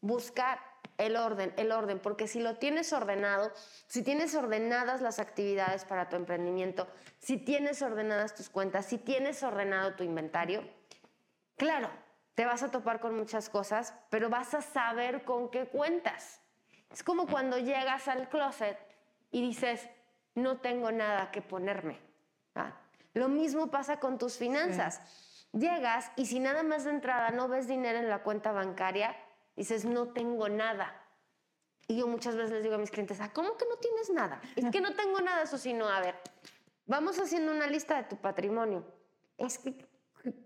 buscar el orden, el orden, porque si lo tienes ordenado, si tienes ordenadas las actividades para tu emprendimiento, si tienes ordenadas tus cuentas, si tienes ordenado tu inventario, claro, te vas a topar con muchas cosas, pero vas a saber con qué cuentas. Es como cuando llegas al closet y dices, no tengo nada que ponerme. ¿ah? Lo mismo pasa con tus finanzas. Llegas y si nada más de entrada no ves dinero en la cuenta bancaria, dices, no tengo nada. Y yo muchas veces les digo a mis clientes, ah, ¿cómo que no tienes nada? Es que no tengo nada, eso sino, a ver, vamos haciendo una lista de tu patrimonio. Es que,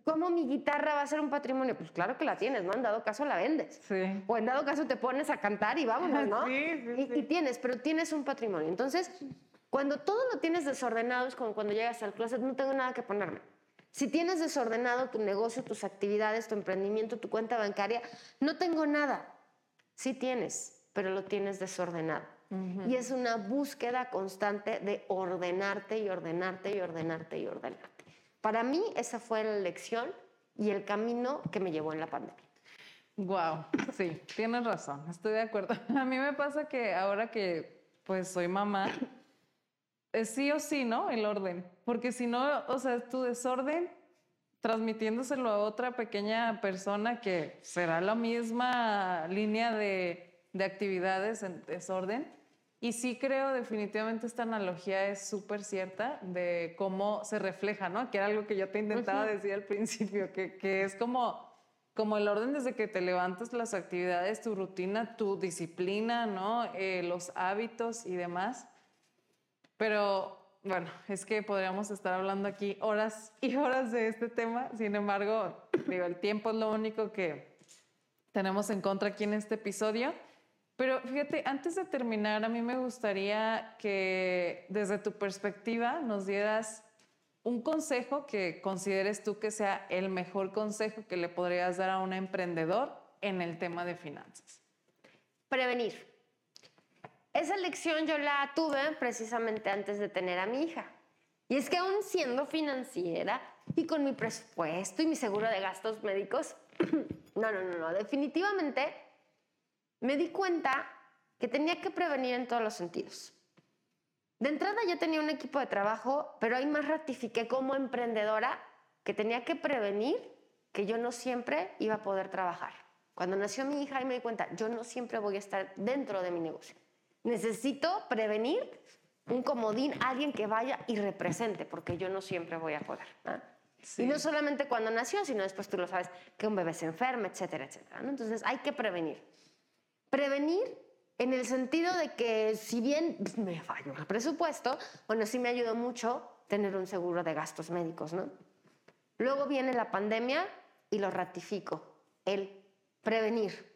¿cómo mi guitarra va a ser un patrimonio? Pues claro que la tienes, ¿no? En dado caso la vendes. Sí. O en dado caso te pones a cantar y vámonos, ¿no? Sí, sí, y, y tienes, pero tienes un patrimonio. Entonces, cuando todo lo tienes desordenado es como cuando llegas al closet, no tengo nada que ponerme. Si tienes desordenado tu negocio, tus actividades, tu emprendimiento, tu cuenta bancaria, no tengo nada. Sí tienes, pero lo tienes desordenado. Y es una búsqueda constante de ordenarte y ordenarte y ordenarte y ordenarte. Para mí esa fue la lección y el camino que me llevó en la pandemia. Wow, sí, tienes razón, estoy de acuerdo. A mí me pasa que ahora que pues soy mamá, es sí o sí, ¿no? El orden. Porque si no, o sea, tu desorden transmitiéndoselo a otra pequeña persona que será la misma línea de, de actividades en desorden. Y sí creo definitivamente esta analogía es súper cierta de cómo se refleja, ¿no? Que era algo que yo te intentaba decir al principio, que, que es como, como el orden desde que te levantas las actividades, tu rutina, tu disciplina, ¿no? Eh, los hábitos y demás. Pero bueno, es que podríamos estar hablando aquí horas y horas de este tema. Sin embargo, digo, el tiempo es lo único que tenemos en contra aquí en este episodio. Pero fíjate, antes de terminar, a mí me gustaría que desde tu perspectiva nos dieras un consejo que consideres tú que sea el mejor consejo que le podrías dar a un emprendedor en el tema de finanzas. Prevenir. Esa lección yo la tuve precisamente antes de tener a mi hija. Y es que aún siendo financiera y con mi presupuesto y mi seguro de gastos médicos, no, no, no, no, definitivamente me di cuenta que tenía que prevenir en todos los sentidos. De entrada ya tenía un equipo de trabajo, pero ahí más ratifiqué como emprendedora que tenía que prevenir que yo no siempre iba a poder trabajar. Cuando nació mi hija, ahí me di cuenta, yo no siempre voy a estar dentro de mi negocio. Necesito prevenir un comodín, alguien que vaya y represente, porque yo no siempre voy a poder. Y no solamente cuando nació, sino después tú lo sabes, que un bebé se enferma, etcétera, etcétera. Entonces hay que prevenir. Prevenir en el sentido de que si bien me falló el presupuesto, bueno, sí me ayudó mucho tener un seguro de gastos médicos, ¿no? Luego viene la pandemia y lo ratifico, el prevenir.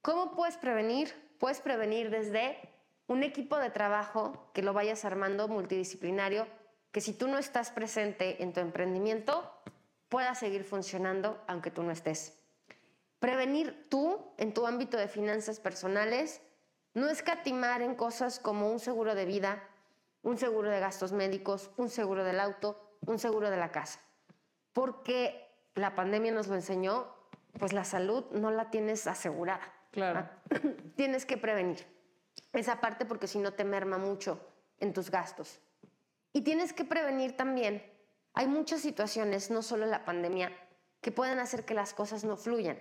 ¿Cómo puedes prevenir? Puedes prevenir desde un equipo de trabajo que lo vayas armando multidisciplinario, que si tú no estás presente en tu emprendimiento, pueda seguir funcionando aunque tú no estés. Prevenir tú en tu ámbito de finanzas personales, no escatimar en cosas como un seguro de vida, un seguro de gastos médicos, un seguro del auto, un seguro de la casa. Porque la pandemia nos lo enseñó, pues la salud no la tienes asegurada. Claro. tienes que prevenir esa parte porque si no te merma mucho en tus gastos. Y tienes que prevenir también, hay muchas situaciones, no solo la pandemia, que pueden hacer que las cosas no fluyan.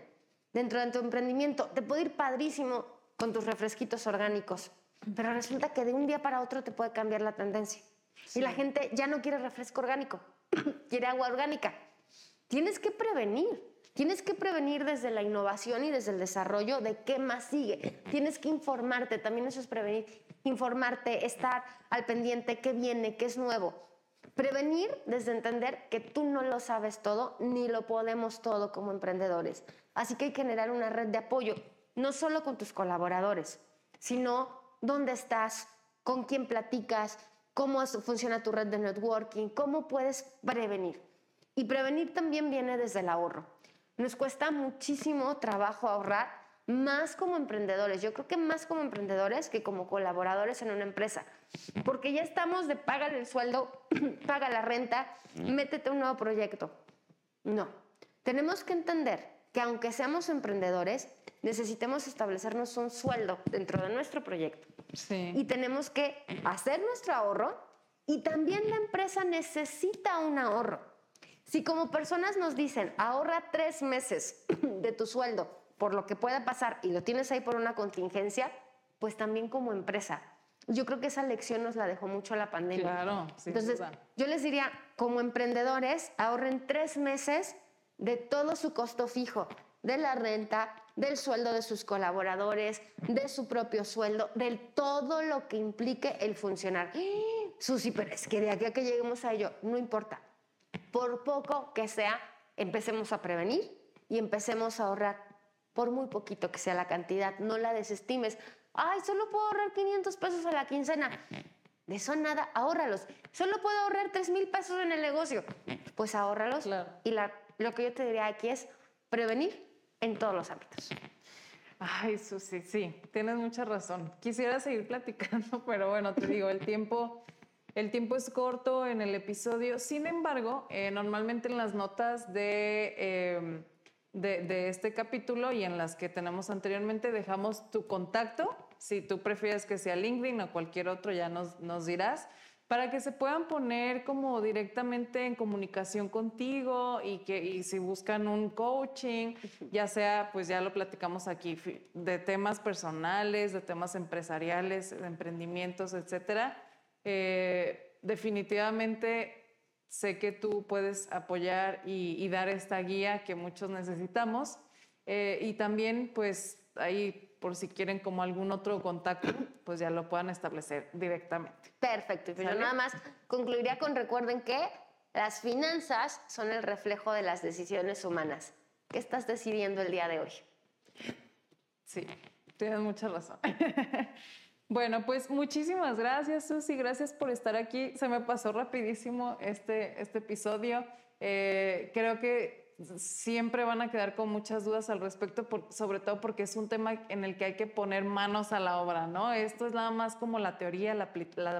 Dentro de tu emprendimiento te puede ir padrísimo con tus refresquitos orgánicos, pero resulta que de un día para otro te puede cambiar la tendencia. Y la gente ya no quiere refresco orgánico, quiere agua orgánica. Tienes que prevenir. Tienes que prevenir desde la innovación y desde el desarrollo de qué más sigue. Tienes que informarte, también eso es prevenir. Informarte, estar al pendiente, qué viene, qué es nuevo. Prevenir desde entender que tú no lo sabes todo ni lo podemos todo como emprendedores. Así que hay que generar una red de apoyo, no solo con tus colaboradores, sino dónde estás, con quién platicas, cómo funciona tu red de networking, cómo puedes prevenir. Y prevenir también viene desde el ahorro. Nos cuesta muchísimo trabajo ahorrar, más como emprendedores. Yo creo que más como emprendedores que como colaboradores en una empresa. Porque ya estamos de paga el sueldo, paga la renta, métete un nuevo proyecto. No. Tenemos que entender que aunque seamos emprendedores, necesitemos establecernos un sueldo dentro de nuestro proyecto. Sí. Y tenemos que hacer nuestro ahorro y también la empresa necesita un ahorro. Si como personas nos dicen, ahorra tres meses de tu sueldo por lo que pueda pasar y lo tienes ahí por una contingencia, pues también como empresa. Yo creo que esa lección nos la dejó mucho la pandemia. Claro, Entonces, yo les diría, como emprendedores, ahorren tres meses de todo su costo fijo, de la renta, del sueldo de sus colaboradores, de su propio sueldo, de todo lo que implique el funcionar. Susi, pero es que de aquí a que lleguemos a ello, no importa por poco que sea, empecemos a prevenir y empecemos a ahorrar, por muy poquito que sea la cantidad, no la desestimes. Ay, solo puedo ahorrar 500 pesos a la quincena. De eso nada, ahórralos. Solo puedo ahorrar 3 mil pesos en el negocio. Pues ahórralos. Y lo que yo te diría aquí es prevenir en todos los ámbitos. Ay, Susi, sí, tienes mucha razón. Quisiera seguir platicando, pero bueno, te digo, el tiempo el tiempo es corto en el episodio, sin embargo, eh, normalmente en las notas em, de, de, este capítulo y en las que tenemos anteriormente dejamos tu contacto, si tú prefieres que sea LinkedIn o cualquier otro, ya nos, nos dirás, para que se puedan poner como directamente en comunicación contigo y que y si buscan un coaching, ya sea, pues ya lo platicamos aquí, de temas personales, de temas empresariales, de emprendimientos, etcétera eh, definitivamente sé que tú puedes apoyar y, dar esta guía que muchos necesitamos. Eh, y también, pues ahí, por si quieren como algún otro contacto, pues ya lo puedan establecer directamente. Perfecto. Y pues nada más concluiría con recuerden que las finanzas son el reflejo de las decisiones humanas. ¿Qué estás decidiendo el día de hoy? Sí, tienes mucha razón. Bueno, pues muchísimas gracias, Susi. Gracias por estar aquí. Se me pasó rapidísimo este, este episodio. Eh, creo que siempre van a quedar con muchas dudas al respecto, sobre todo porque es un tema en el que hay que poner manos a la obra, ¿no? Esto es nada más como la teoría, la,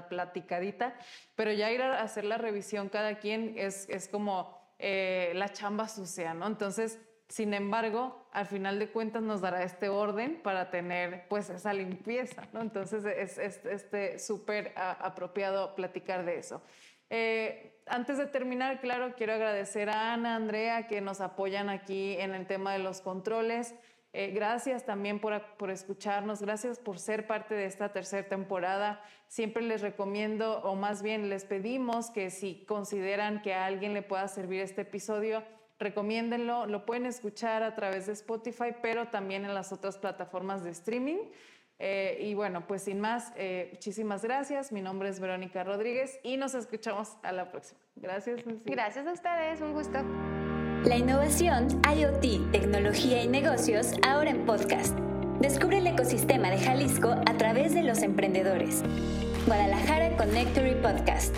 platicadita, pero ya ir a hacer la revisión cada quien es, es como eh, la chamba sucia, ¿no? Entonces, sin embargo, al final de cuentas nos dará este orden para tener pues esa limpieza, ¿no? Entonces es, este súper apropiado platicar de eso. Eh, antes de terminar, claro, quiero agradecer a Ana, Andrea, que nos apoyan aquí en el tema de los controles. Eh, gracias también por, por, escucharnos, gracias por ser parte de esta tercera temporada. Siempre les recomiendo, o más bien les pedimos que si consideran que a alguien le pueda servir este episodio, recomiéndenlo, lo pueden escuchar a través de Spotify, pero también en las otras plataformas de streaming. Eh, y bueno, pues sin más, eh, muchísimas gracias. Mi nombre es Verónica Rodríguez y nos escuchamos a la próxima. Gracias. Gracias a ustedes, un gusto. La innovación, IoT, tecnología y negocios ahora en podcast. Descubre el ecosistema de Jalisco a través de los emprendedores. Guadalajara Connectory Podcast.